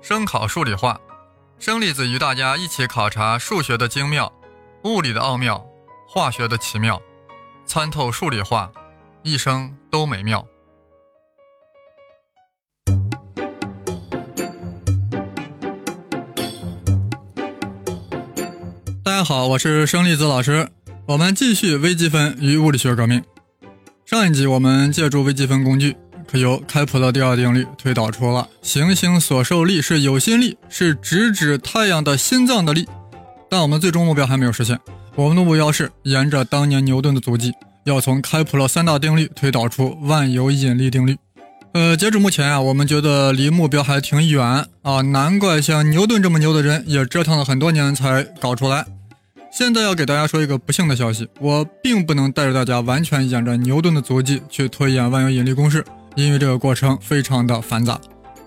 声考数理化，生粒子与大家一起考察数学的精妙、物理的奥妙、化学的奇妙，参透数理化，一生都美妙。大家好，我是生粒子老师，我们继续微积分与物理学革命。上一集我们借助微积分工具。可由开普勒第二定律推导出了行星所受力是有心力，是直指太阳的心脏的力。但我们最终目标还没有实现，我们的目标是沿着当年牛顿的足迹，要从开普勒三大定律推导出万有引力定律。呃，截止目前啊，我们觉得离目标还挺远啊，难怪像牛顿这么牛的人也折腾了很多年才搞出来。现在要给大家说一个不幸的消息，我并不能带着大家完全沿着牛顿的足迹去推演万有引力公式。因为这个过程非常的繁杂，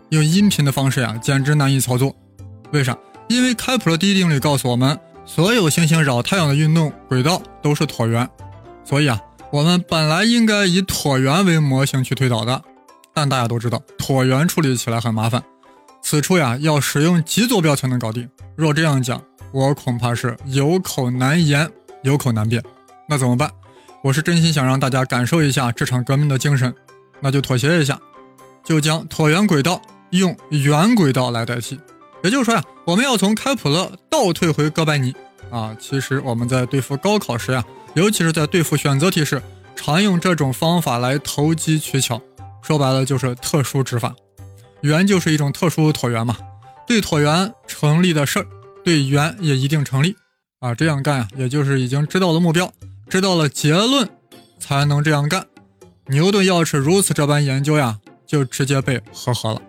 用音频的方式呀，简直难以操作。为啥？因为开普勒第一定律告诉我们，所有行星绕太阳的运动轨道都是椭圆。所以啊，我们本来应该以椭圆为模型去推导的。但大家都知道，椭圆处理起来很麻烦。此处呀，要使用极坐标才能搞定。若这样讲，我恐怕是有口难言，有口难辩。那怎么办？我是真心想让大家感受一下这场革命的精神。那就妥协一下，就将椭圆轨道用圆轨道来代替。也就是说呀，我们要从开普勒倒退回哥白尼啊。其实我们在对付高考时呀，尤其是在对付选择题时，常用这种方法来投机取巧。说白了就是特殊指法。圆就是一种特殊椭圆嘛，对椭圆成立的事儿，对圆也一定成立啊。这样干呀，也就是已经知道了目标，知道了结论，才能这样干。牛顿要是如此这般研究呀，就直接被呵呵了。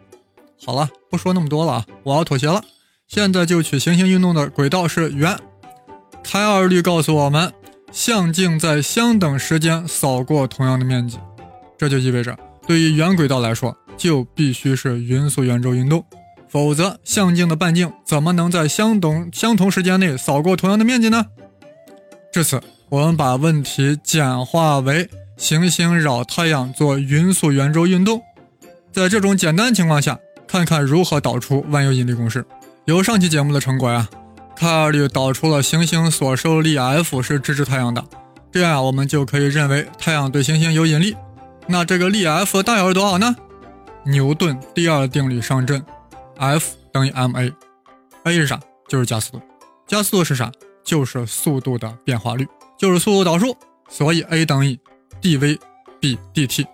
好了，不说那么多了啊，我要妥协了。现在就取行星运动的轨道是圆。开二律告诉我们，向径在相等时间扫过同样的面积，这就意味着，对于圆轨道来说，就必须是匀速圆周运动，否则向径的半径怎么能在相等相同时间内扫过同样的面积呢？至此，我们把问题简化为。行星绕太阳做匀速圆周运动，在这种简单情况下，看看如何导出万有引力公式。由上期节目的成果呀，开二律导出了行星所受力 F 是支持太阳的，这样啊，我们就可以认为太阳对行星有引力。那这个力 F 大小是多少呢？牛顿第二定律上阵，F 等于 ma，a 是啥？就是加速度。加速度是啥？就是速度的变化率，就是速度导数。所以 a 等于。Dv 比 dt，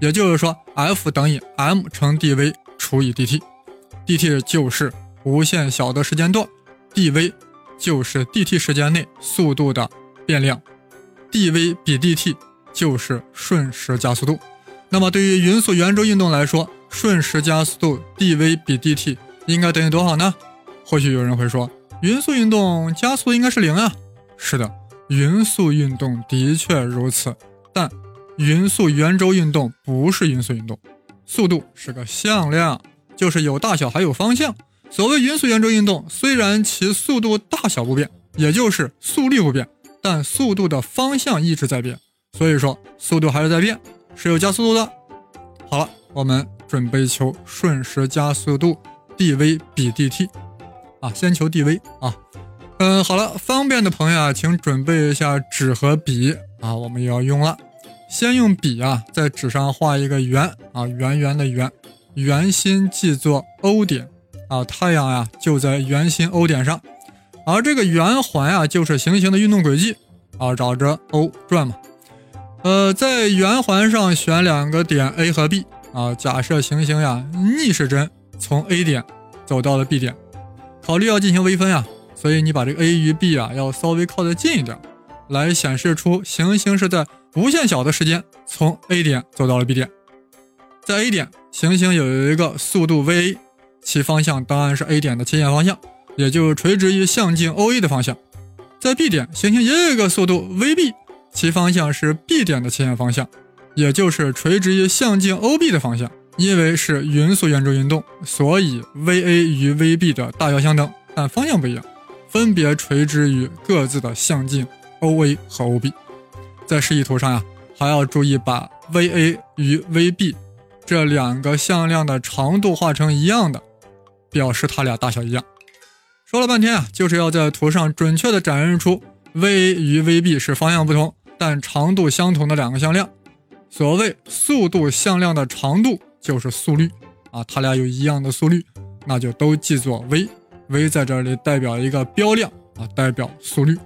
也就是说，F 等于 m 乘 dv 除以 dt，dt 就是无限小的时间段，dv 就是 dt 时间内速度的变量，dv 比 dt 就是瞬时加速度。那么对于匀速圆周运动来说，瞬时加速度 dv 比 dt 应该等于多少呢？或许有人会说，匀速运动加速应该是零啊。是的，匀速运动的确如此。但匀速圆周运动不是匀速运动，速度是个向量，就是有大小还有方向。所谓匀速圆周运动，虽然其速度大小不变，也就是速率不变，但速度的方向一直在变，所以说速度还是在变，是有加速度的。好了，我们准备求瞬时加速度 dv 比 dt 啊，先求 dv 啊。嗯，好了，方便的朋友啊，请准备一下纸和笔。啊，我们要用了，先用笔啊，在纸上画一个圆啊，圆圆的圆，圆心记作 O 点。啊，太阳呀就在圆心 O 点上，而这个圆环呀就是行星的运动轨迹。啊，绕着 O 转嘛。呃，在圆环上选两个点 A 和 B 啊，假设行星呀逆时针从 A 点走到了 B 点，考虑要进行微分呀，所以你把这个 A 与 B 啊要稍微靠得近一点。来显示出行星是在无限小的时间从 A 点走到了 B 点，在 A 点，行星有一个速度 vA，其方向当然是 A 点的切线方向，也就垂直于向径 OA 的方向。在 B 点，行星也有一个速度 vb，其方向是 B 点的切线方向，也就是垂直于向径 OB 的方向。因为是匀速圆周运动，所以 va 与 vb 的大小相等，但方向不一样，分别垂直于各自的向径。O A 和 O B，在示意图上呀，还要注意把 V A 与 V B 这两个向量的长度画成一样的。表示它俩大小一样。说了半天啊，就是要在图上准确的展示出 VA 与 vb 是方向不同但长度相同的两个向量。所谓速度向量的长度就是速率啊，它俩有一样的速率，那就都记作 v，v 在这里代表一个标量啊，代表速率。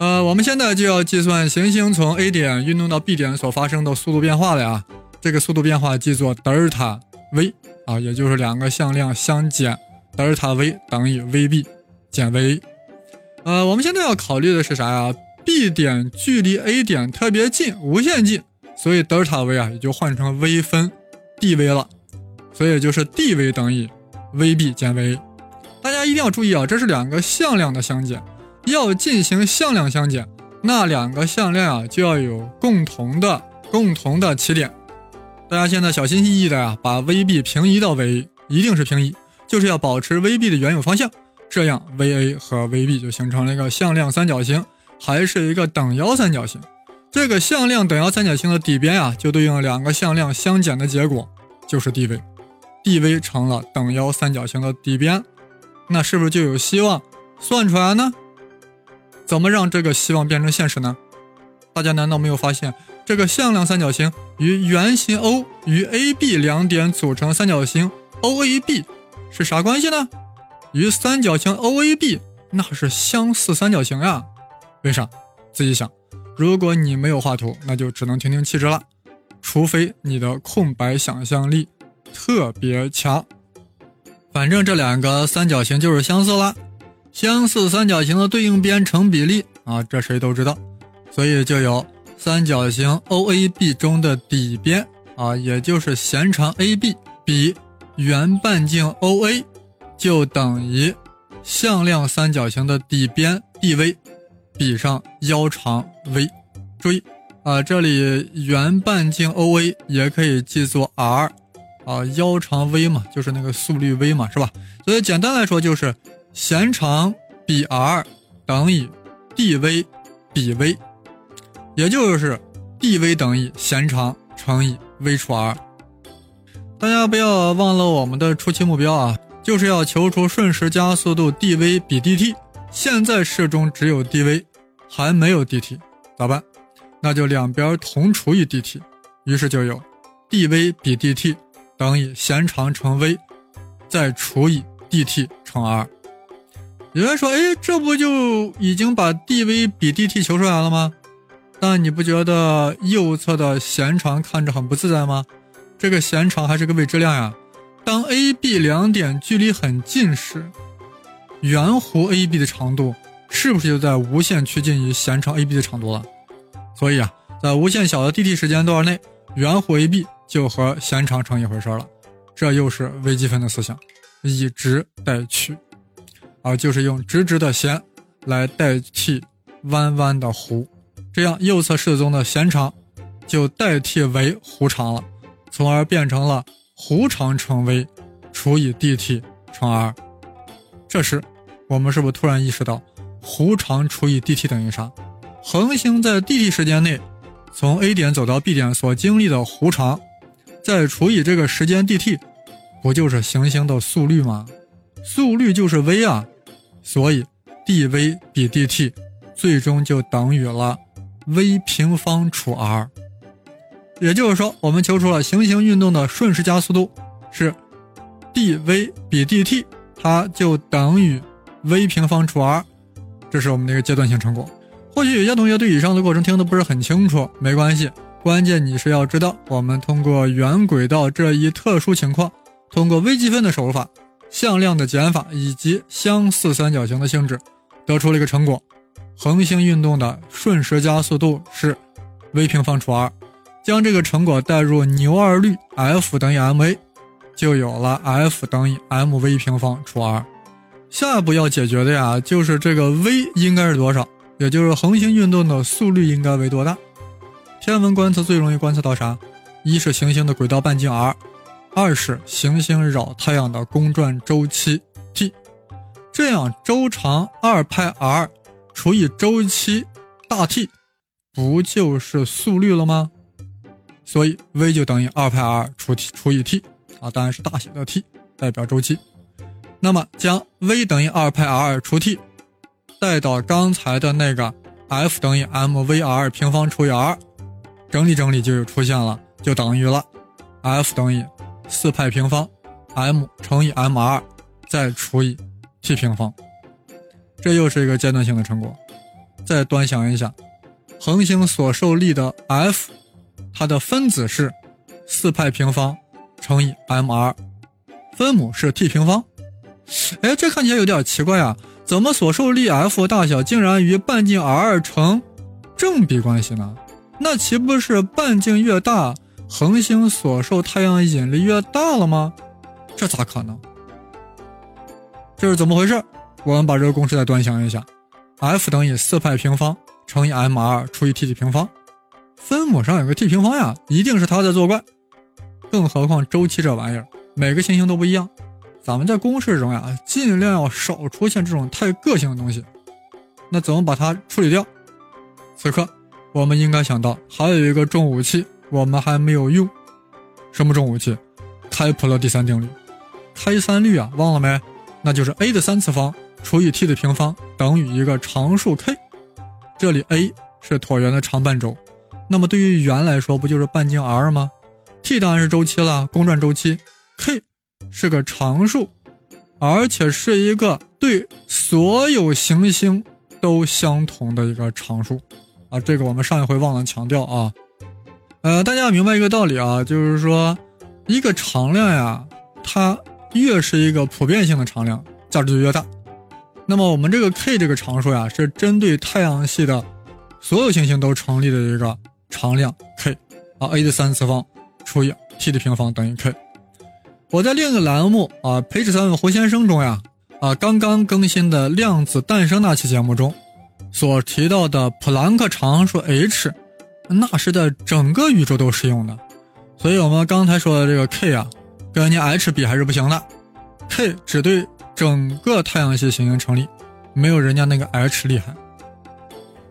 呃，我们现在就要计算行星从 A 点运动到 B 点所发生的速度变化了呀。这个速度变化记作德尔塔 v 啊，也就是两个向量相减，德尔塔 v 等于 vb 减 v。呃，我们现在要考虑的是啥呀？B 点距离 A 点特别近，无限近，所以德尔塔 v 啊也就换成 v 分 dv 了，所以就是 dv 等于 vb 减 v。大家一定要注意啊，这是两个向量的相减。要进行向量相减，那两个向量啊就要有共同的共同的起点。大家现在小心翼翼的呀，把 vb 平移到 va，一定是平移，就是要保持 vb 的原有方向，这样 va 和 vb 就形成了一个向量三角形，还是一个等腰三角形。这个向量等腰三角形的底边啊，就对应两个向量相减的结果，就是 dv，dv 成了等腰三角形的底边，那是不是就有希望算出来呢？怎么让这个希望变成现实呢？大家难道没有发现，这个向量三角形与圆形 O 与 AB 两点组成三角形 OAB 是啥关系呢？与三角形 OAB 那是相似三角形呀。为啥？自己想。如果你没有画图，那就只能听听气质了。除非你的空白想象力特别强。反正这两个三角形就是相似了。相似三角形的对应边成比例啊，这谁都知道，所以就有三角形 OAB 中的底边啊，也就是弦长 AB 比圆半径 OA 就等于向量三角形的底边 BV 比上腰长 v。注意啊，这里圆半径 OA 也可以记作 r 啊，腰长 v 嘛，就是那个速率 v 嘛，是吧？所以简单来说就是。弦长比 r 等于 dv 比 v，也就是 dv 等于弦长乘以 v 除 r。大家不要忘了我们的初期目标啊，就是要求出瞬时加速度 dv 比 dt。现在式中只有 dv，还没有 dt，咋办？那就两边同除以 dt，于是就有 dv 比 dt 等于弦长乘 v，再除以 dt 乘 r。有人说：“哎，这不就已经把 dv 比 dt 求出来了吗？但你不觉得右侧的弦长看着很不自在吗？这个弦长还是个未知量呀。当 A、B 两点距离很近时，圆弧 AB 的长度是不是就在无限趋近于弦长 AB 的长度了？所以啊，在无限小的 dt 时间段内，圆弧 AB 就和弦长成一回事了。这又是微积分的思想，以直代曲。”而，就是用直直的弦来代替弯弯的弧，这样右侧式子中的弦长就代替为弧长了，从而变成了弧长乘 v 除以 dt 乘 r。这时，我们是不是突然意识到，弧长除以 dt 等于啥？恒星在 dt 时间内从 A 点走到 B 点所经历的弧长，再除以这个时间 dt，不就是行星的速率吗？速率就是 v 啊，所以 dv 比 dt 最终就等于了 v 平方除 r。也就是说，我们求出了行星运动的瞬时加速度是 dv 比 dt，它就等于 v 平方除 r。这是我们的一个阶段性成果。或许有些同学对以上的过程听得不是很清楚，没关系，关键你是要知道，我们通过圆轨道这一特殊情况，通过微积分的手法。向量的减法以及相似三角形的性质，得出了一个成果：恒星运动的瞬时加速度是 v 平方除 r。将这个成果代入牛二律 F 等于 ma，就有了 F 等于 mv 平方除 r。下一步要解决的呀，就是这个 v 应该是多少，也就是恒星运动的速率应该为多大？天文观测最容易观测到啥？一是行星的轨道半径 r。二是行星绕太阳的公转周期 t，这样周长二派 r 除以周期大 T，不就是速率了吗？所以 v 就等于二派 r 除 t 除以 t 啊，当然是大写的 T 代表周期。那么将 v 等于二派 r 除 t 带到刚才的那个 F 等于 mvr 平方除以 r，整理整理就出现了，就等于了 F 等于四派平方 m 乘以 mr 再除以 t 平方。这又是一个阶段性的成果。再端详一下，恒星所受力的 F，它的分子是四派平方乘以 mr，分母是 t 平方。哎，这看起来有点奇怪啊！怎么所受力 F 大小竟然与半径 r 成正比关系呢？那岂不是半径越大，恒星所受太阳引力越大了吗？这咋可能？这是怎么回事？我们把这个公式再端详一下：F 等于四派平方乘以 mr 除以 t 的平方，分母上有个 t 平方呀，一定是它在作怪。更何况周期这玩意儿，每个行星都不一样。咱们在公式中呀，尽量要少出现这种太个性的东西。那怎么把它处理掉？此刻，我们应该想到还有一个重武器，我们还没有用。什么重武器？开普勒第三定律。开三律啊，忘了没？那就是 a 的三次方除以 t 的平方等于一个常数 k。这里 a 是椭圆的长半轴，那么对于圆来说，不就是半径 r 吗？t 当然是周期了，公转周期。k。是个常数，而且是一个对所有行星都相同的一个常数啊！这个我们上一回忘了强调啊。呃，大家要明白一个道理啊，就是说一个常量呀，它越是一个普遍性的常量，价值就越大。那么我们这个 k 这个常数呀，是针对太阳系的所有行星都成立的一个常量 k 啊，a 的三次方除以 t 的平方等于 k。我在另一个栏目啊，培植三问胡先生中呀，啊，刚刚更新的量子诞生那期节目中，所提到的普朗克常数 h，那是在整个宇宙都适用的。所以，我们刚才说的这个 k 啊，跟人家 h 比还是不行的。k 只对整个太阳系行星成立，没有人家那个 h 厉害。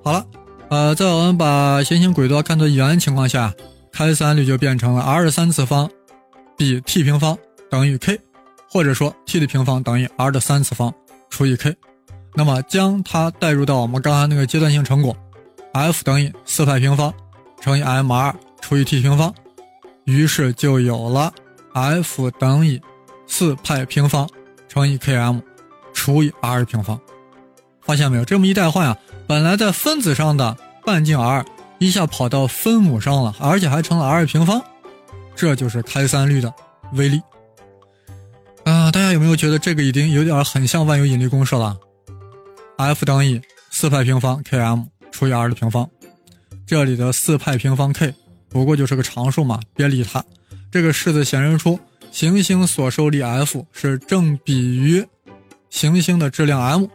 好了，呃，在我们把行星轨道看作圆情况下，开三率就变成了 r 的三次方比 t 平方。等于 k，或者说 t 的平方等于 r 的三次方除以 k，那么将它代入到我们刚才那个阶段性成果，F 等于四派平方乘以 mr 除以 t 平方，于是就有了 F 等于四派平方乘以 km 除以 r 平方。发现没有？这么一代换啊，本来在分子上的半径 r 一下跑到分母上了，而且还成了 r 平方，这就是开三律的威力。啊，大家有没有觉得这个已经有点很像万有引力公式了？F 等于四派平方 km 除以 r 的平方，这里的四派平方 k 不过就是个常数嘛，别理它。这个式子显示出行星所受力 F 是正比于行星的质量 m，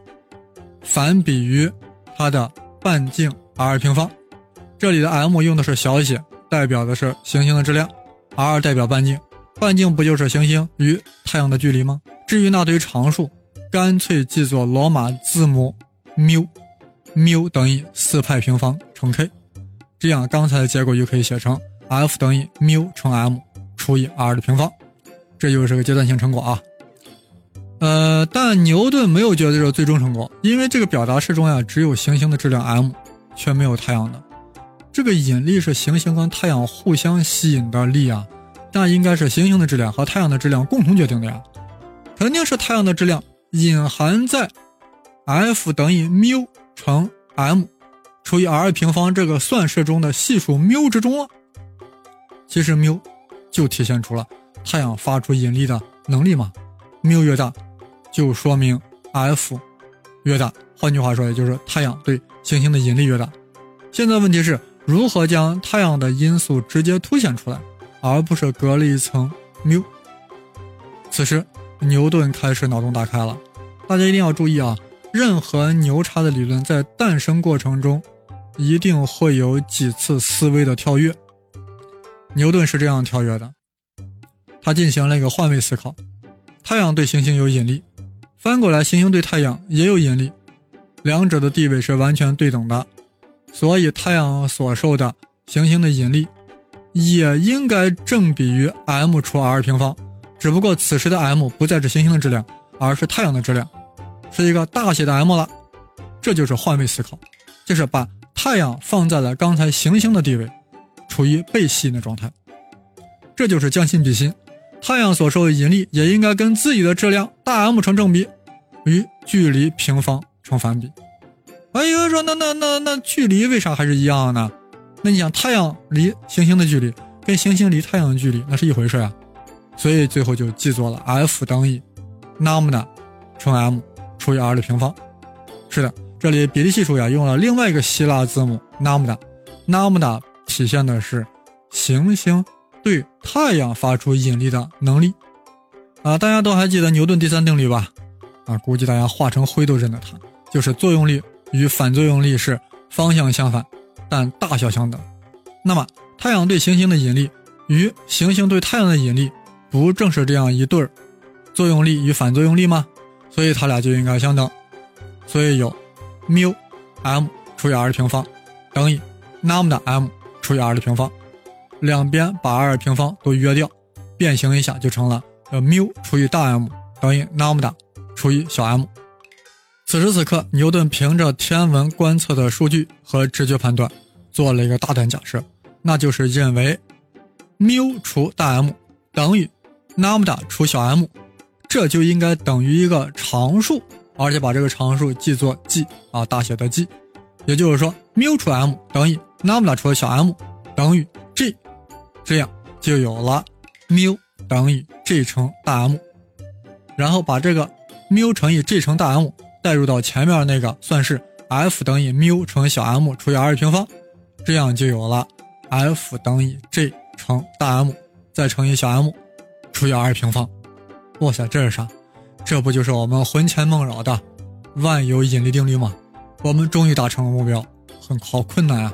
反比于它的半径 r 平方。这里的 m 用的是小写，代表的是行星的质量；r 代表半径。半径不就是行星与太阳的距离吗？至于那堆常数，干脆记作罗马字母缪，缪等于四派平方乘 k，这样刚才的结果就可以写成 F 等于缪乘 m 除以 r 的平方，这就是个阶段性成果啊。呃，但牛顿没有觉得这最终成果，因为这个表达式中呀只有行星的质量 m，却没有太阳的。这个引力是行星跟太阳互相吸引的力啊。那应该是行星的质量和太阳的质量共同决定的呀，肯定是太阳的质量隐含在 F 等于缪乘 m 除以 r 平方这个算式中的系数缪之中了。其实缪就体现出了太阳发出引力的能力嘛，缪越大，就说明 F 越大。换句话说，也就是太阳对行星的引力越大。现在问题是如何将太阳的因素直接凸显出来？而不是隔了一层缪。此时，牛顿开始脑洞大开了。大家一定要注意啊，任何牛叉的理论在诞生过程中，一定会有几次思维的跳跃。牛顿是这样跳跃的：他进行了一个换位思考，太阳对行星有引力，翻过来，行星对太阳也有引力，两者的地位是完全对等的，所以太阳所受的行星的引力。也应该正比于 m 除 r 平方，只不过此时的 m 不再是行星的质量，而是太阳的质量，是一个大写的 m 了。这就是换位思考，就是把太阳放在了刚才行星的地位，处于被吸引的状态。这就是将心比心，太阳所受的引力也应该跟自己的质量大 M 成正比，与距离平方成反比。哎，有人说那那那那距离为啥还是一样呢？那你想太阳离行星的距离跟行星离太阳的距离那是一回事啊，所以最后就记作了 F 等于 lambda 乘 m 除以 r 的平方。是的，这里比例系数呀用了另外一个希腊字母 lambda，lambda 体现的是行星。对太阳发出引力的能力，啊，大家都还记得牛顿第三定律吧？啊，估计大家化成灰都认得它，就是作用力与反作用力是方向相反，但大小相等。那么，太阳对行星的引力与行星对太阳的引力，不正是这样一对儿作用力与反作用力吗？所以它俩就应该相等。所以有缪 m 除以 r 的平方等于 lambda m 除以 r 的平方。两边把 r 的平方都约掉，变形一下就成了呃缪除以大 M 等于 lambda 除以小 m。此时此刻，牛顿凭着天文观测的数据和直觉判断，做了一个大胆假设，那就是认为缪除大 M 等于 lambda 除小 m，这就应该等于一个常数，而且把这个常数记作 G 啊，大写的 G。也就是说，缪除 m 等于 lambda 除小 m 等于 G。这样就有了缪等于 G 乘大 M，然后把这个缪乘以 G 乘大 M 代入到前面那个，算式 F 等于缪乘小 m 除以 r 平方，这样就有了 F 等于 G 乘大 M 再乘以小 m 除以 r 平方。哇塞，这是啥？这不就是我们魂牵梦绕的万有引力定律吗？我们终于达成了目标，很好困难啊！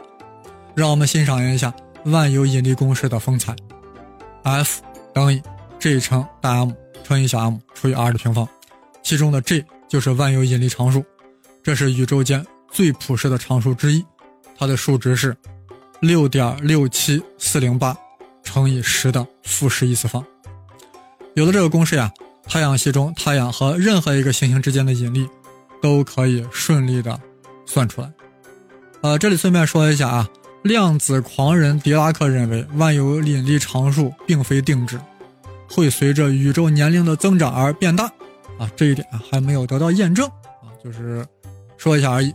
让我们欣赏一下。万有引力公式的风采，F 等于 G 乘大 M 乘以小 m 除以 r 的平方，其中的 G 就是万有引力常数，这是宇宙间最朴实的常数之一，它的数值是六点六七四零八乘以十的负十一次方。有了这个公式呀，太阳系中太阳和任何一个行星之间的引力都可以顺利的算出来。呃，这里顺便说一下啊。量子狂人狄拉克认为，万有引力常数并非定值，会随着宇宙年龄的增长而变大。啊，这一点还没有得到验证啊，就是说一下而已。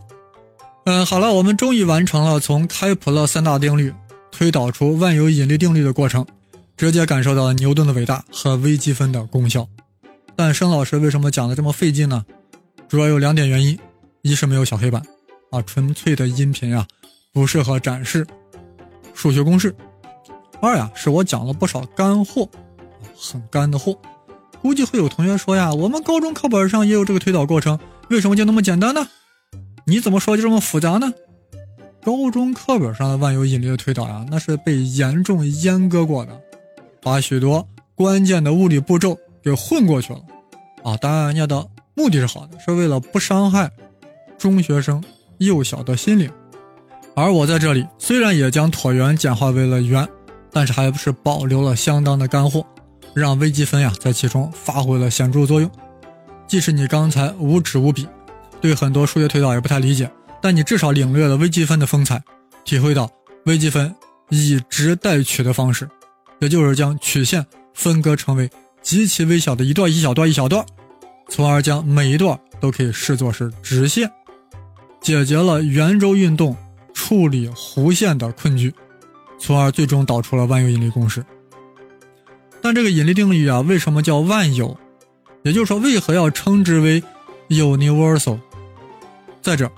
嗯，好了，我们终于完成了从开普勒三大定律推导出万有引力定律的过程，直接感受到了牛顿的伟大和微积分的功效。但申老师为什么讲的这么费劲呢？主要有两点原因：一是没有小黑板，啊，纯粹的音频啊。不适合展示数学公式。二呀，是我讲了不少干货，很干的货。估计会有同学说呀，我们高中课本上也有这个推导过程，为什么就那么简单呢？你怎么说就这么复杂呢？高中课本上的万有引力的推导呀，那是被严重阉割过的，把许多关键的物理步骤给混过去了。啊，当然人家的目的是好的，是为了不伤害中学生幼小的心灵。而我在这里虽然也将椭圆简化为了圆，但是还不是保留了相当的干货，让微积分呀在其中发挥了显著作用。即使你刚才无纸无笔，对很多数学推导也不太理解，但你至少领略了微积分的风采，体会到微积分以直代曲的方式，也就是将曲线分割成为极其微小的一段一小段一小段，从而将每一段都可以视作是直线，解决了圆周运动。处理弧线的困局，从而最终导出了万有引力公式。但这个引力定律啊，为什么叫万有？也就是说，为何要称之为 universal？再者，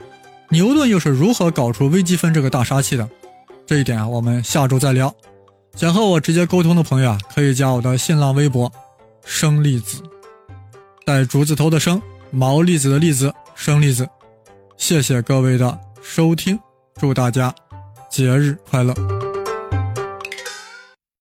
牛顿又是如何搞出微积分这个大杀器的？这一点啊，我们下周再聊。想和我直接沟通的朋友啊，可以加我的新浪微博“生粒子”，带竹字头的“生”，毛粒子的“粒子”，生粒子。谢谢各位的收听。祝大家节日快乐！